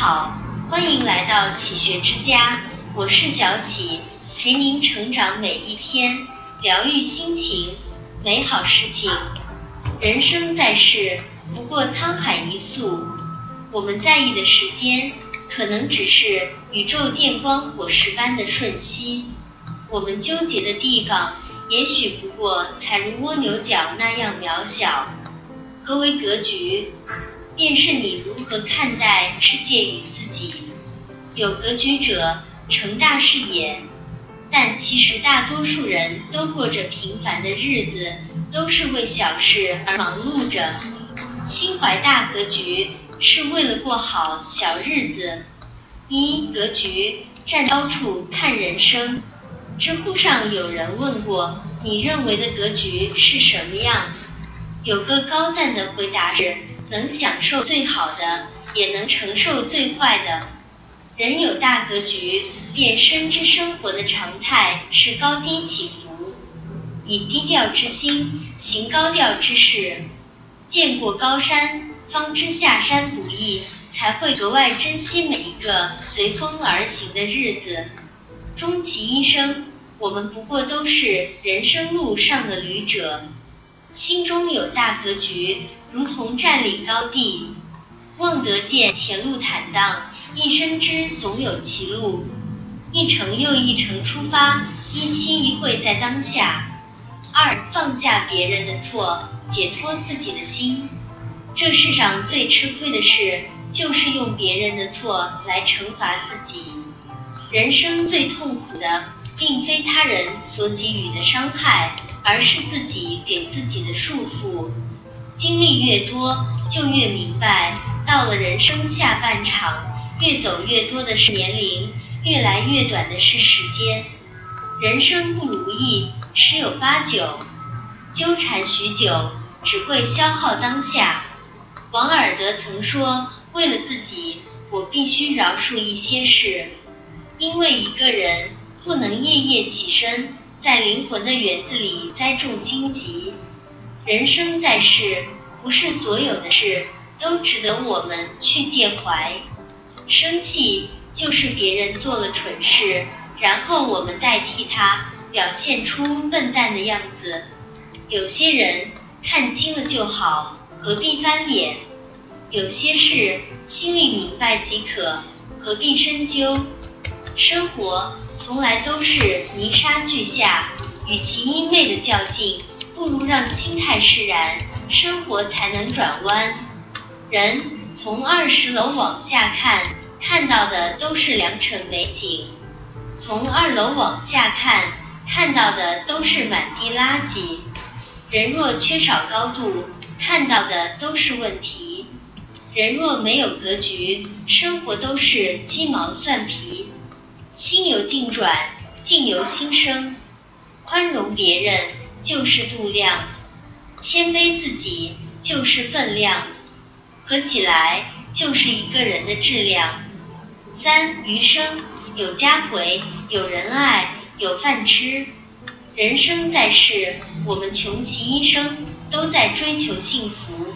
好，欢迎来到启学之家，我是小启，陪您成长每一天，疗愈心情，美好事情。人生在世，不过沧海一粟，我们在意的时间，可能只是宇宙电光火石般的瞬息；我们纠结的地方，也许不过才如蜗牛角那样渺小。何为格局？便是你如何看待世界与自己。有格局者成大事也，但其实大多数人都过着平凡的日子，都是为小事而忙碌着。心怀大格局，是为了过好小日子。一格局站高处看人生。知乎上有人问过，你认为的格局是什么样？有个高赞的回答是。能享受最好的，也能承受最坏的。人有大格局，便深知生活的常态是高低起伏。以低调之心，行高调之事。见过高山，方知下山不易，才会格外珍惜每一个随风而行的日子。终其一生，我们不过都是人生路上的旅者。心中有大格局。如同占领高地，望得见前路坦荡，一生之总有歧路，一程又一程出发，一期一会在当下。二放下别人的错，解脱自己的心。这世上最吃亏的事，就是用别人的错来惩罚自己。人生最痛苦的，并非他人所给予的伤害，而是自己给自己的束缚。经历越多，就越明白，到了人生下半场，越走越多的是年龄，越来越短的是时间。人生不如意十有八九，纠缠许久，只会消耗当下。王尔德曾说：“为了自己，我必须饶恕一些事，因为一个人不能夜夜起身，在灵魂的园子里栽种荆棘。”人生在世，不是所有的事都值得我们去介怀。生气就是别人做了蠢事，然后我们代替他表现出笨蛋的样子。有些人看清了就好，何必翻脸？有些事心里明白即可，何必深究？生活从来都是泥沙俱下，与其一昧的较劲。不如让心态释然，生活才能转弯。人从二十楼往下看，看到的都是良辰美景；从二楼往下看，看到的都是满地垃圾。人若缺少高度，看到的都是问题；人若没有格局，生活都是鸡毛蒜皮。心由境转，境由心生，宽容别人。就是度量，谦卑自己就是分量，合起来就是一个人的质量。三余生有家回，有人爱，有饭吃。人生在世，我们穷其一生都在追求幸福。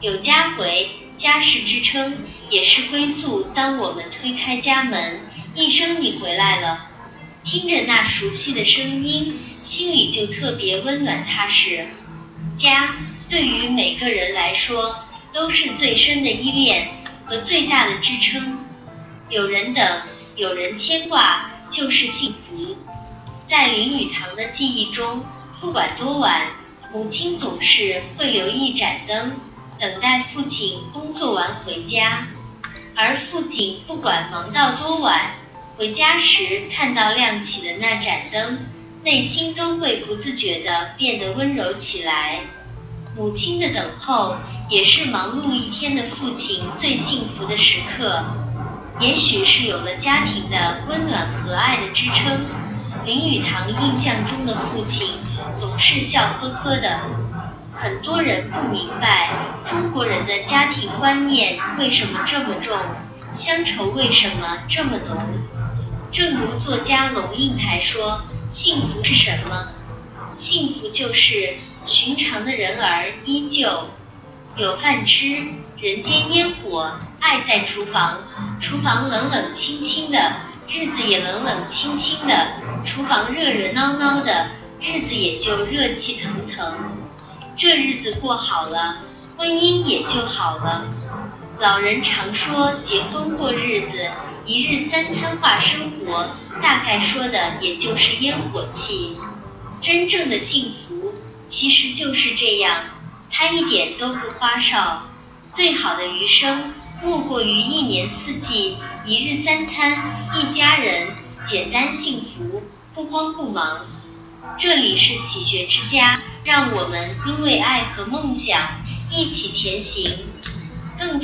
有家回，家是支撑，也是归宿。当我们推开家门，一声你回来了。听着那熟悉的声音，心里就特别温暖踏实。家对于每个人来说，都是最深的依恋和最大的支撑。有人等，有人牵挂，就是幸福。在林语堂的记忆中，不管多晚，母亲总是会留一盏灯，等待父亲工作完回家。而父亲不管忙到多晚。回家时看到亮起的那盏灯，内心都会不自觉地变得温柔起来。母亲的等候，也是忙碌一天的父亲最幸福的时刻。也许是有了家庭的温暖和爱的支撑，林语堂印象中的父亲总是笑呵呵的。很多人不明白中国人的家庭观念为什么这么重，乡愁为什么这么浓。正如作家龙应台说：“幸福是什么？幸福就是寻常的人儿依旧。有饭吃，人间烟火；爱在厨房，厨房冷冷清清的，日子也冷冷清清的；厨房热热闹闹的，日子也就热气腾腾。这日子过好了，婚姻也就好了。老人常说结婚过日子，一日三餐化生活，大概说的也就是烟火气。真正的幸福其实就是这样，它一点都不花哨。最好的余生莫过于一年四季，一日三餐，一家人，简单幸福，不慌不忙。这里是启学之家，让我们因为爱和梦想一起前行。